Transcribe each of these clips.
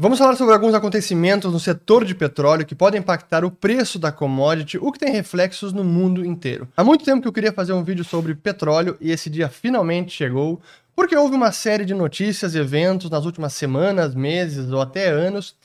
Vamos falar sobre alguns acontecimentos no setor de petróleo que podem impactar o preço da commodity, o que tem reflexos no mundo inteiro. Há muito tempo que eu queria fazer um vídeo sobre petróleo e esse dia finalmente chegou, porque houve uma série de notícias e eventos nas últimas semanas, meses ou até anos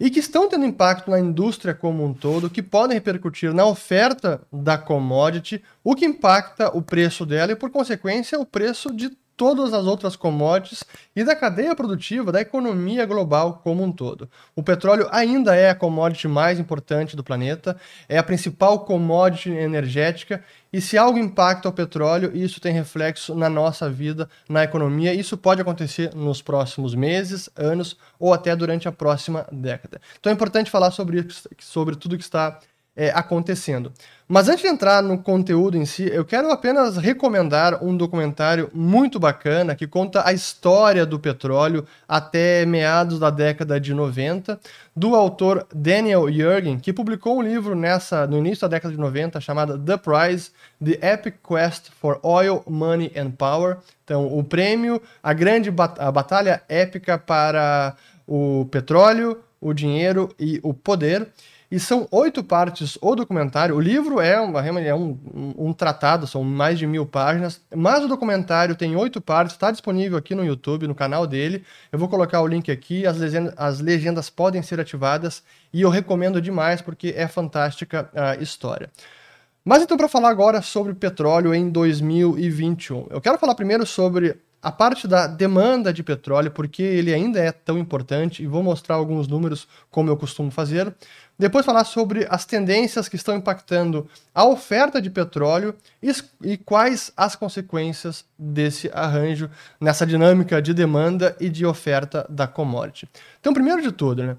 e que estão tendo impacto na indústria como um todo, que podem repercutir na oferta da commodity, o que impacta o preço dela e, por consequência, o preço de todas as outras commodities e da cadeia produtiva da economia global como um todo. O petróleo ainda é a commodity mais importante do planeta, é a principal commodity energética e se algo impacta o petróleo, isso tem reflexo na nossa vida, na economia. Isso pode acontecer nos próximos meses, anos ou até durante a próxima década. Então é importante falar sobre, sobre tudo que está é, acontecendo. Mas antes de entrar no conteúdo em si, eu quero apenas recomendar um documentário muito bacana que conta a história do petróleo até meados da década de 90, do autor Daniel Yergin, que publicou um livro nessa no início da década de 90 chamado The Prize: The Epic Quest for Oil, Money and Power. Então, o prêmio, a grande bat a batalha épica para o petróleo, o dinheiro e o poder. E são oito partes o documentário. O livro é, uma, é um, um, um, tratado, são mais de mil páginas, mas o documentário tem oito partes, está disponível aqui no YouTube, no canal dele. Eu vou colocar o link aqui, as legendas, as legendas podem ser ativadas e eu recomendo demais porque é fantástica a história. Mas então, para falar agora sobre petróleo em 2021, eu quero falar primeiro sobre a parte da demanda de petróleo, porque ele ainda é tão importante, e vou mostrar alguns números como eu costumo fazer. Depois falar sobre as tendências que estão impactando a oferta de petróleo e, e, quais as consequências desse arranjo nessa dinâmica de demanda e de oferta da commodity. Então, primeiro de tudo, né?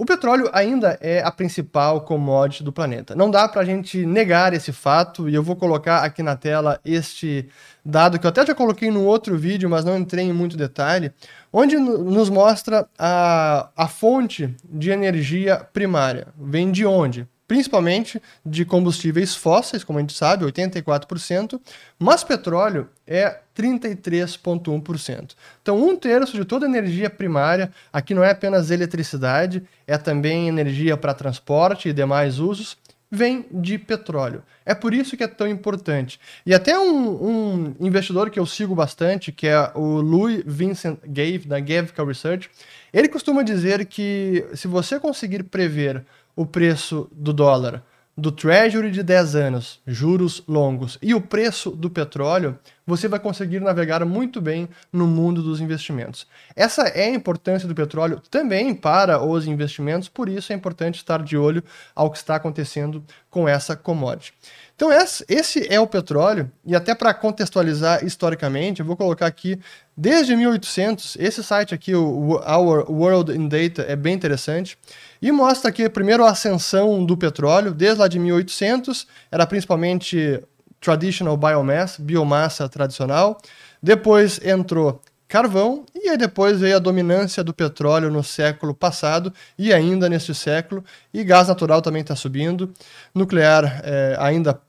O petróleo ainda é a principal commodity do planeta. Não dá para a gente negar esse fato, e eu vou colocar aqui na tela este dado que eu até já coloquei no outro vídeo, mas não entrei em muito detalhe, onde nos mostra a, a fonte de energia primária. Vem de onde? Principalmente de combustíveis fósseis, como a gente sabe, 84%, mas petróleo é 33,1%. Então, um terço de toda a energia primária, aqui não é apenas eletricidade, é também energia para transporte e demais usos, vem de petróleo. É por isso que é tão importante. E até um, um investidor que eu sigo bastante, que é o Louis Vincent Gave, da Gavica Research, ele costuma dizer que se você conseguir prever o preço do dólar do Treasury de 10 anos, juros longos, e o preço do petróleo, você vai conseguir navegar muito bem no mundo dos investimentos. Essa é a importância do petróleo também para os investimentos, por isso é importante estar de olho ao que está acontecendo com essa commodity. Então, esse é o petróleo, e até para contextualizar historicamente, eu vou colocar aqui, desde 1800, esse site aqui, o Our World in Data, é bem interessante, e mostra aqui primeiro a ascensão do petróleo, desde lá de 1800, era principalmente traditional biomass, biomassa tradicional, depois entrou carvão, e aí depois veio a dominância do petróleo no século passado e ainda neste século, e gás natural também está subindo, nuclear é, ainda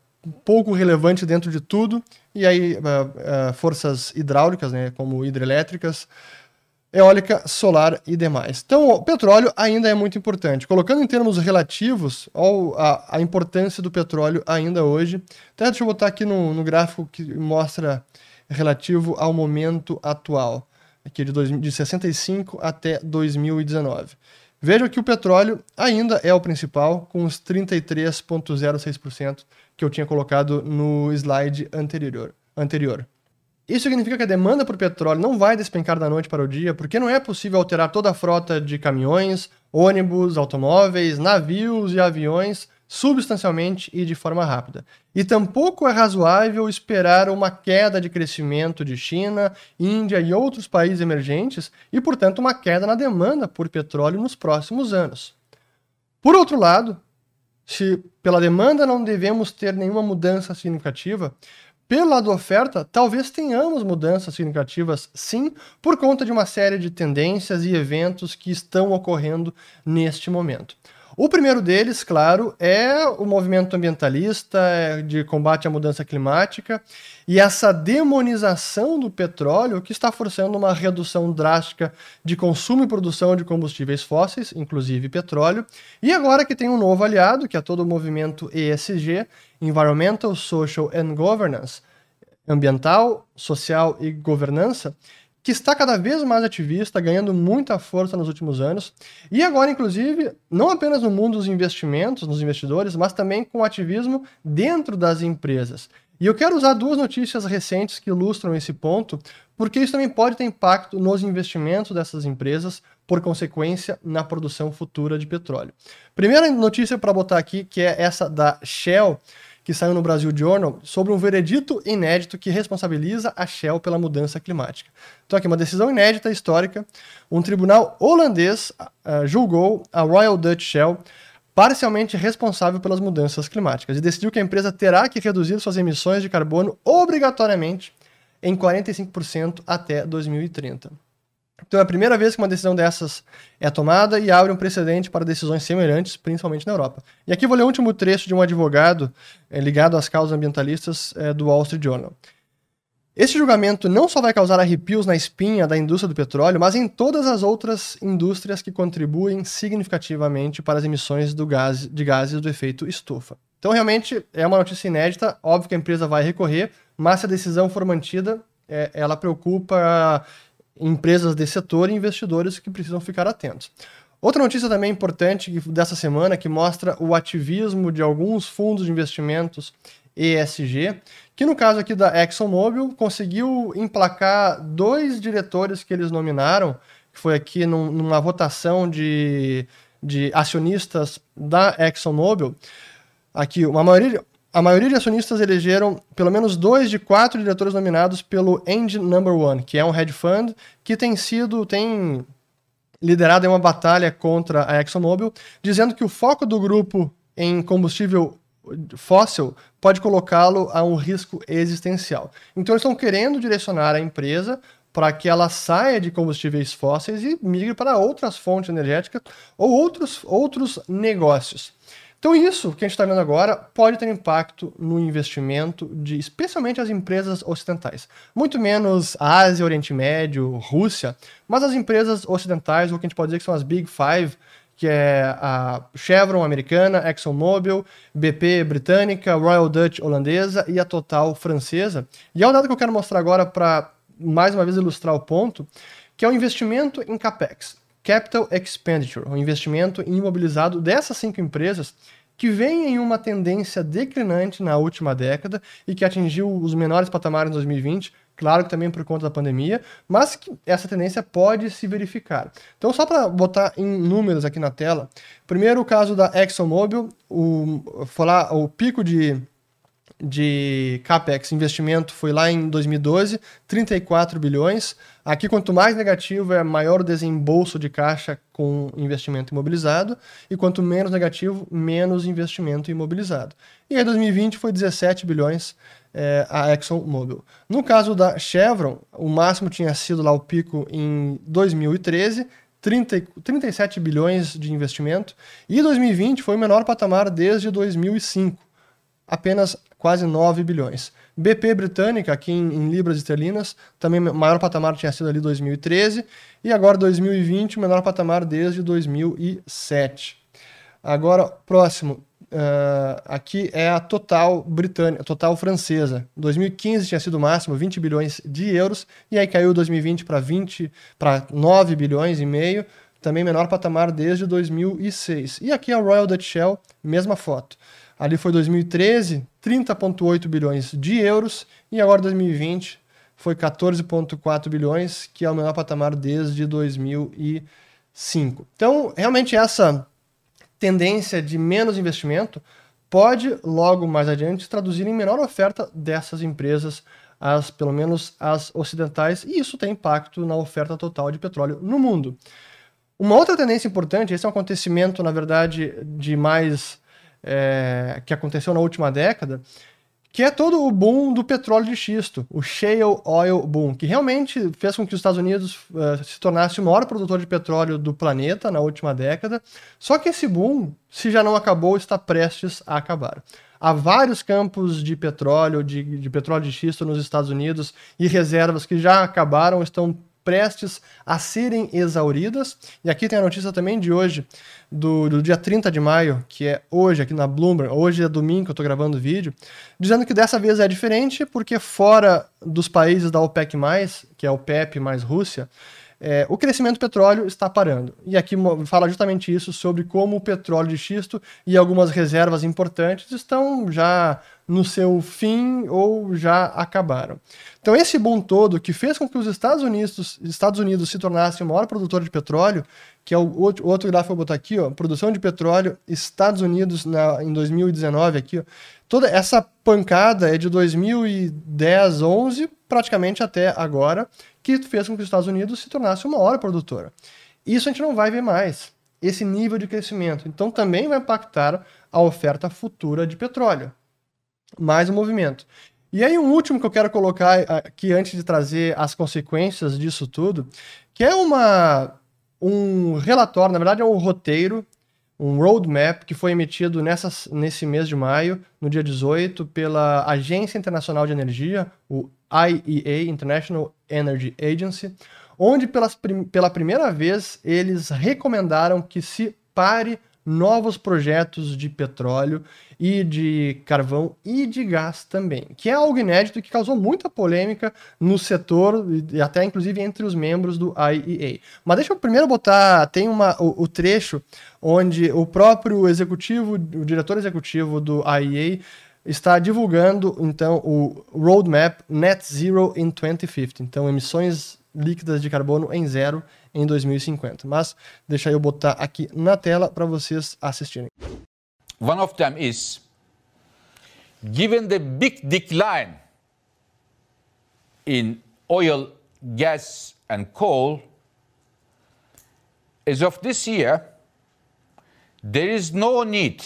pouco relevante dentro de tudo, e aí uh, uh, forças hidráulicas, né, como hidrelétricas, eólica, solar e demais. Então, o petróleo ainda é muito importante. Colocando em termos relativos a, importância do petróleo ainda hoje, até deixa eu botar aqui no, no gráfico que mostra relativo ao momento atual, aqui de, dois, de 65 até 2019. Veja que o petróleo ainda é o principal, com os 33,06% que eu tinha colocado no slide anterior. anterior. Isso significa que a demanda por petróleo não vai despencar da noite para o dia, porque não é possível alterar toda a frota de caminhões, ônibus, automóveis, navios e aviões substancialmente e de forma rápida. E tampouco é razoável esperar uma queda de crescimento de China, Índia e outros países emergentes e, portanto, uma queda na demanda por petróleo nos próximos anos. Por outro lado, se pela demanda não devemos ter nenhuma mudança significativa, pelo lado da oferta, talvez tenhamos mudanças significativas, sim, por conta de uma série de tendências e eventos que estão ocorrendo neste momento. O primeiro deles, claro, é o movimento ambientalista é, de combate à mudança climática e essa demonização do petróleo que está forçando uma redução drástica de consumo e produção de combustíveis fósseis, inclusive petróleo. E agora que tem um novo aliado, que é todo o movimento ESG, Environmental, Social and Governance, ambiental, social e governança, que está cada vez mais ativista, ganhando muita força nos últimos anos, e agora, inclusive, não apenas no mundo dos investimentos, nos investidores, mas também com ativismo dentro das empresas. E eu quero usar duas notícias recentes que ilustram esse ponto, porque isso também pode ter impacto nos investimentos dessas empresas, por consequência, na produção futura de petróleo. Primeira notícia para botar aqui, que é essa da Shell, que saiu no Brasil Journal sobre um veredito inédito que responsabiliza a Shell pela mudança climática. Então, aqui, uma decisão inédita histórica. Um tribunal holandês uh, julgou a Royal Dutch Shell parcialmente responsável pelas mudanças climáticas e decidiu que a empresa terá que reduzir suas emissões de carbono obrigatoriamente em 45% até 2030. Então é a primeira vez que uma decisão dessas é tomada e abre um precedente para decisões semelhantes, principalmente na Europa. E aqui vou ler o último trecho de um advogado é, ligado às causas ambientalistas é, do Wall Street Journal. Este julgamento não só vai causar arrepios na espinha da indústria do petróleo, mas em todas as outras indústrias que contribuem significativamente para as emissões gás, de gases do efeito estufa. Então, realmente, é uma notícia inédita. Óbvio que a empresa vai recorrer, mas se a decisão for mantida, é, ela preocupa empresas desse setor e investidores que precisam ficar atentos. Outra notícia também importante dessa semana que mostra o ativismo de alguns fundos de investimentos ESG, que no caso aqui da ExxonMobil conseguiu emplacar dois diretores que eles nominaram, que foi aqui num, numa votação de, de acionistas da ExxonMobil. Aqui, uma maioria, a maioria de acionistas elegeram pelo menos dois de quatro diretores nominados pelo Engine Number One, que é um hedge fund que tem sido, tem liderado uma batalha contra a ExxonMobil, dizendo que o foco do grupo em combustível fóssil pode colocá-lo a um risco existencial. Então eles estão querendo direcionar a empresa para que ela saia de combustíveis fósseis e migre para outras fontes energéticas ou outros, outros negócios. Então isso que a gente está vendo agora pode ter impacto no investimento de especialmente as empresas ocidentais. Muito menos Ásia, Oriente Médio, Rússia, mas as empresas ocidentais, o que a gente pode dizer que são as Big Five, que é a Chevron americana, ExxonMobil, BP britânica, Royal Dutch holandesa e a Total francesa. E é um dado que eu quero mostrar agora para mais uma vez ilustrar o ponto, que é o investimento em capex. Capital Expenditure, o investimento imobilizado dessas cinco empresas que vem em uma tendência declinante na última década e que atingiu os menores patamares em 2020, claro que também por conta da pandemia, mas que essa tendência pode se verificar. Então, só para botar em números aqui na tela, primeiro o caso da ExxonMobil, o, falar, o pico de de capex, investimento, foi lá em 2012, 34 bilhões. Aqui, quanto mais negativo, é maior o desembolso de caixa com investimento imobilizado, e quanto menos negativo, menos investimento imobilizado. E aí, 2020 foi 17 bilhões é, a ExxonMobil. No caso da Chevron, o máximo tinha sido lá o pico em 2013, 30, 37 bilhões de investimento, e 2020 foi o menor patamar desde 2005, apenas quase 9 bilhões. BP britânica, aqui em, em libras esterlinas, também maior patamar tinha sido ali 2013, e agora 2020, o menor patamar desde 2007. Agora, próximo, uh, aqui é a total britânica, total francesa. 2015 tinha sido o máximo, 20 bilhões de euros, e aí caiu 2020 para 20, para 9 bilhões e meio, também menor patamar desde 2006. E aqui a Royal Dutch Shell, mesma foto. Ali foi 2013, 30,8 bilhões de euros, e agora 2020 foi 14,4 bilhões, que é o menor patamar desde 2005. Então, realmente essa tendência de menos investimento pode logo mais adiante traduzir em menor oferta dessas empresas, as pelo menos as ocidentais, e isso tem impacto na oferta total de petróleo no mundo. Uma outra tendência importante, esse é um acontecimento, na verdade, de mais é, que aconteceu na última década, que é todo o boom do petróleo de xisto, o shale oil boom, que realmente fez com que os Estados Unidos uh, se tornasse o maior produtor de petróleo do planeta na última década. Só que esse boom, se já não acabou, está prestes a acabar. Há vários campos de petróleo, de, de petróleo de xisto nos Estados Unidos e reservas que já acabaram, estão prestes a serem exauridas. E aqui tem a notícia também de hoje, do, do dia 30 de maio, que é hoje aqui na Bloomberg, hoje é domingo que eu estou gravando o vídeo, dizendo que dessa vez é diferente, porque fora dos países da OPEC+, que é o OPEP mais Rússia, é, o crescimento do petróleo está parando. E aqui fala justamente isso sobre como o petróleo de xisto e algumas reservas importantes estão já no seu fim ou já acabaram. Então esse boom todo que fez com que os Estados Unidos, Estados Unidos se tornassem o maior produtor de petróleo, que é o outro, outro gráfico que eu vou botar aqui, ó, produção de petróleo, Estados Unidos na, em 2019 aqui, ó, toda essa pancada é de 2010, 11, praticamente até agora, que fez com que os Estados Unidos se tornasse uma maior produtora. Isso a gente não vai ver mais, esse nível de crescimento. Então também vai impactar a oferta futura de petróleo. Mais um movimento. E aí, um último que eu quero colocar aqui antes de trazer as consequências disso tudo, que é uma, um relatório, na verdade é um roteiro, um roadmap que foi emitido nessa, nesse mês de maio, no dia 18, pela Agência Internacional de Energia, o IEA, International Energy Agency, onde pelas, pela primeira vez eles recomendaram que se pare novos projetos de petróleo e de carvão e de gás também, que é algo inédito e que causou muita polêmica no setor e até inclusive entre os membros do IEA. Mas deixa eu primeiro botar, tem uma, o, o trecho onde o próprio executivo, o diretor executivo do IEA está divulgando então o roadmap Net Zero in 2050, então emissões líquidas de carbono em zero em 2050. Mas deixa eu botar aqui na tela para vocês assistirem. One of them is given the big decline in oil, gas and coal as of this year there is no need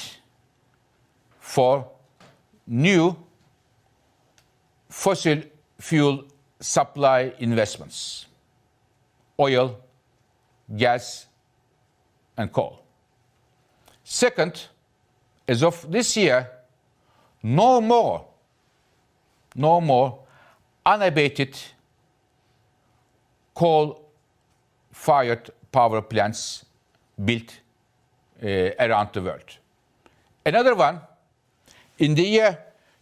for new fossil fuel supply investments oil, gas, and coal. Second, as of this year, no more, no more unabated coal-fired power plants built uh, around the world. Another one, in the year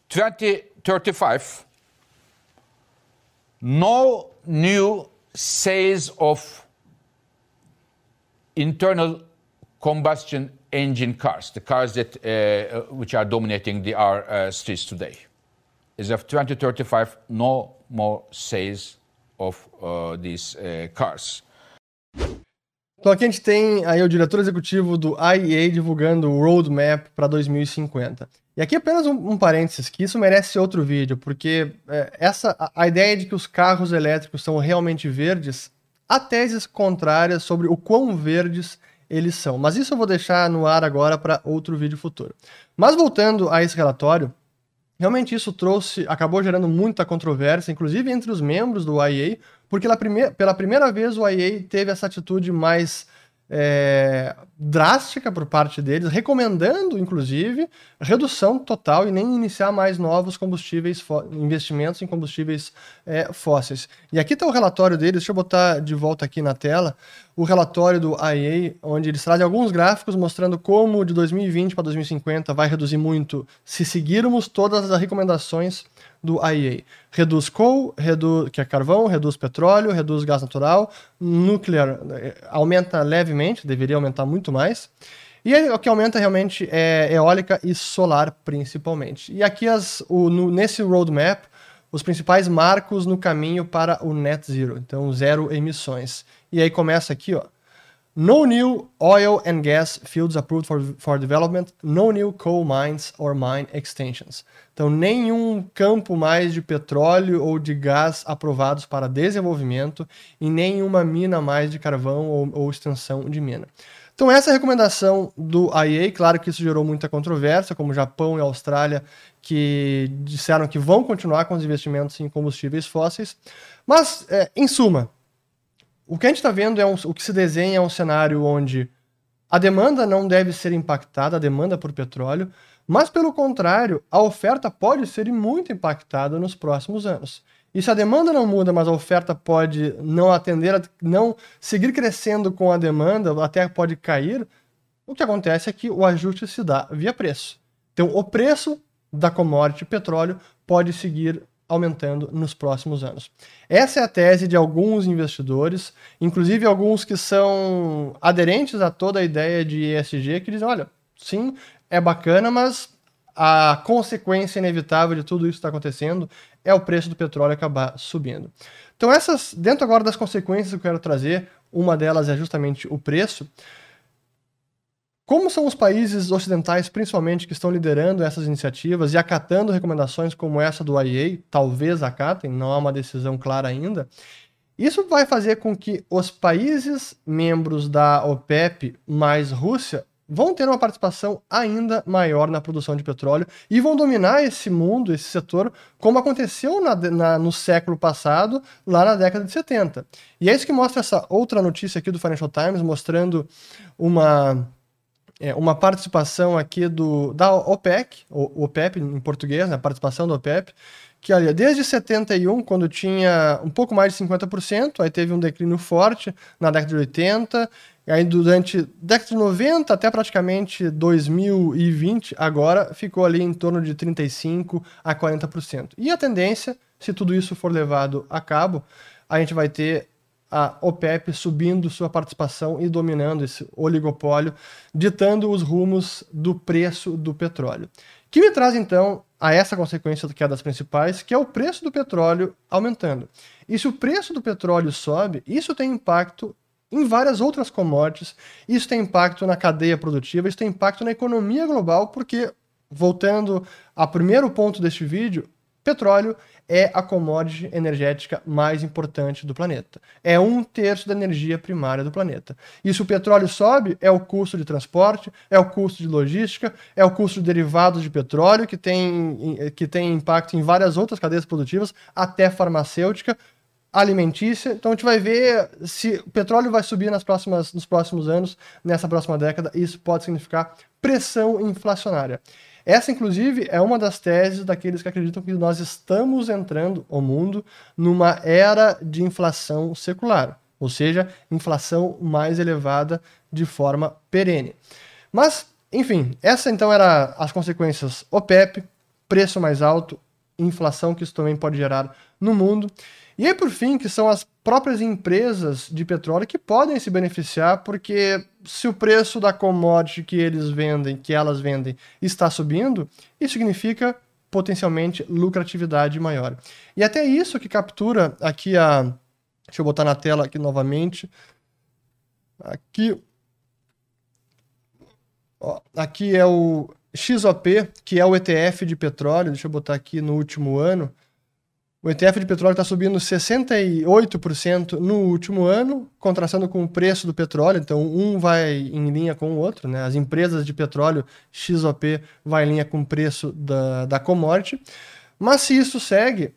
2035, no new sales of internal combustion engine cars, the cars that, uh, which are dominating the, our uh, streets today. As of 2035, no more sales of uh, these uh, cars. Então aqui a gente tem aí o diretor executivo do IEA divulgando o roadmap para 2050. E aqui apenas um, um, parênteses, que isso merece outro vídeo, porque é, essa a, a, ideia de que os carros elétricos são realmente verdes, há teses contrárias sobre o quão verdes eles são. Mas isso eu vou deixar no ar agora para outro vídeo futuro. Mas voltando a esse relatório, realmente isso trouxe, acabou gerando muita controvérsia, inclusive entre os membros do IEA, porque pela, pela primeira vez o IEA teve essa atitude mais é, drástica por parte deles, recomendando, inclusive, redução total e nem iniciar mais novos combustíveis, investimentos em combustíveis é, fósseis. E aqui está o relatório deles, deixa eu botar de volta aqui na tela, o relatório do IEA, onde eles trazem alguns gráficos mostrando como de 2020 para 2050 vai reduzir muito se seguirmos todas as recomendações do IEA. Reduz coal, reduz, que é carvão, reduz petróleo, reduz gás natural, nuclear eh, aumenta levemente, deveria aumentar muito mais. E aí, o que aumenta realmente é eólica e solar, principalmente. E aqui, as, o, no, nesse roadmap, os principais marcos no caminho para o net zero, então zero emissões. E aí começa aqui, ó. No new oil and gas fields approved for, for development, no new coal mines or mine extensions. Então, nenhum campo mais de petróleo ou de gás aprovados para desenvolvimento e nenhuma mina mais de carvão ou, ou extensão de mina. Então, essa é recomendação do IEA. Claro que isso gerou muita controvérsia, como Japão e Austrália, que disseram que vão continuar com os investimentos em combustíveis fósseis. Mas, é, em suma, o que a gente está vendo é um, o que se desenha é um cenário onde a demanda não deve ser impactada, a demanda por petróleo, mas, pelo contrário, a oferta pode ser muito impactada nos próximos anos. E se a demanda não muda, mas a oferta pode não atender, não seguir crescendo com a demanda, até pode cair, o que acontece é que o ajuste se dá via preço. Então, o preço da commodity petróleo pode seguir aumentando nos próximos anos. Essa é a tese de alguns investidores, inclusive alguns que são aderentes a toda a ideia de ESG, que dizem: olha, sim, é bacana, mas a consequência inevitável de tudo isso que está acontecendo é o preço do petróleo acabar subindo. Então, essas, dentro agora das consequências que eu quero trazer, uma delas é justamente o preço. Como são os países ocidentais, principalmente, que estão liderando essas iniciativas e acatando recomendações como essa do IEA, talvez acatem, não há uma decisão clara ainda, isso vai fazer com que os países membros da OPEP mais Rússia vão ter uma participação ainda maior na produção de petróleo e vão dominar esse mundo, esse setor, como aconteceu na, na, no século passado, lá na década de 70. E é isso que mostra essa outra notícia aqui do Financial Times, mostrando uma, é, uma participação aqui do, da OPEC, o, OPEP em português, né, participação da OPEP, que ali, desde 71, quando tinha um pouco mais de 50%, aí teve um declínio forte na década de 80, e aí durante década de 90 até praticamente 2020, agora ficou ali em torno de 35 a 40%. E a tendência, se tudo isso for levado a cabo, a gente vai ter a OPEP subindo sua participação e dominando esse oligopólio, ditando os rumos do preço do petróleo. Que me traz então a essa consequência que é das principais, que é o preço do petróleo aumentando. E se o preço do petróleo sobe, isso tem impacto em várias outras commodities. Isso tem impacto na cadeia produtiva, isso tem impacto na economia global, porque, voltando ao primeiro ponto deste vídeo, petróleo é a commodity energética mais importante do planeta. É um terço da energia primária do planeta. E se o petróleo sobe, é o custo de transporte, é o custo de logística, é o custo de derivados de petróleo, que tem, que tem impacto em várias outras cadeias produtivas, até farmacêutica, alimentícia. Então a gente vai ver se o petróleo vai subir nas próximas, nos próximos anos, nessa próxima década, e isso pode significar pressão inflacionária. Essa, inclusive, é uma das teses daqueles que acreditam que nós estamos entrando, o mundo, numa era de inflação secular, ou seja, inflação mais elevada de forma perene. Mas, enfim, essa então era as consequências OPEP, preço mais alto, inflação que isso também pode gerar no mundo. E aí, por fim, que são as próprias empresas de petróleo que podem se beneficiar, porque se o preço da commodity que eles vendem, que elas vendem, está subindo, isso significa potencialmente lucratividade maior. E até isso que captura aqui a. Deixa eu botar na tela aqui novamente. Aqui. Ó, aqui é o XOP, que é o ETF de petróleo. Deixa eu botar aqui no último ano. O ETF de petróleo está subindo 68% no último ano, contrastando com o preço do petróleo. Então, um vai em linha com o outro. Né? As empresas de petróleo XOP vai em linha com o preço da, da commodity. Mas se isso segue,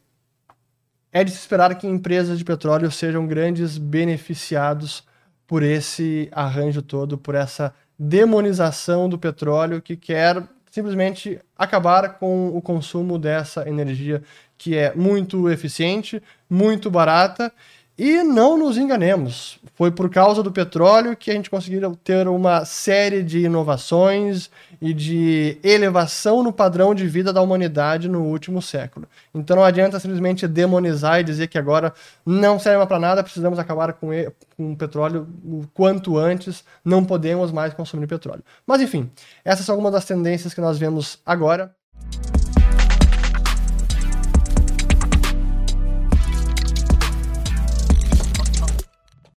é de se esperar que empresas de petróleo sejam grandes beneficiados por esse arranjo todo, por essa demonização do petróleo que quer simplesmente acabar com o consumo dessa energia que é muito eficiente, muito barata e não nos enganemos, foi por causa do petróleo que a gente conseguiu ter uma série de inovações e de elevação no padrão de vida da humanidade no último século. Então não adianta simplesmente demonizar e dizer que agora não serve para nada, precisamos acabar com, ele, com o petróleo o quanto antes, não podemos mais consumir petróleo. Mas enfim, essas são algumas das tendências que nós vemos agora.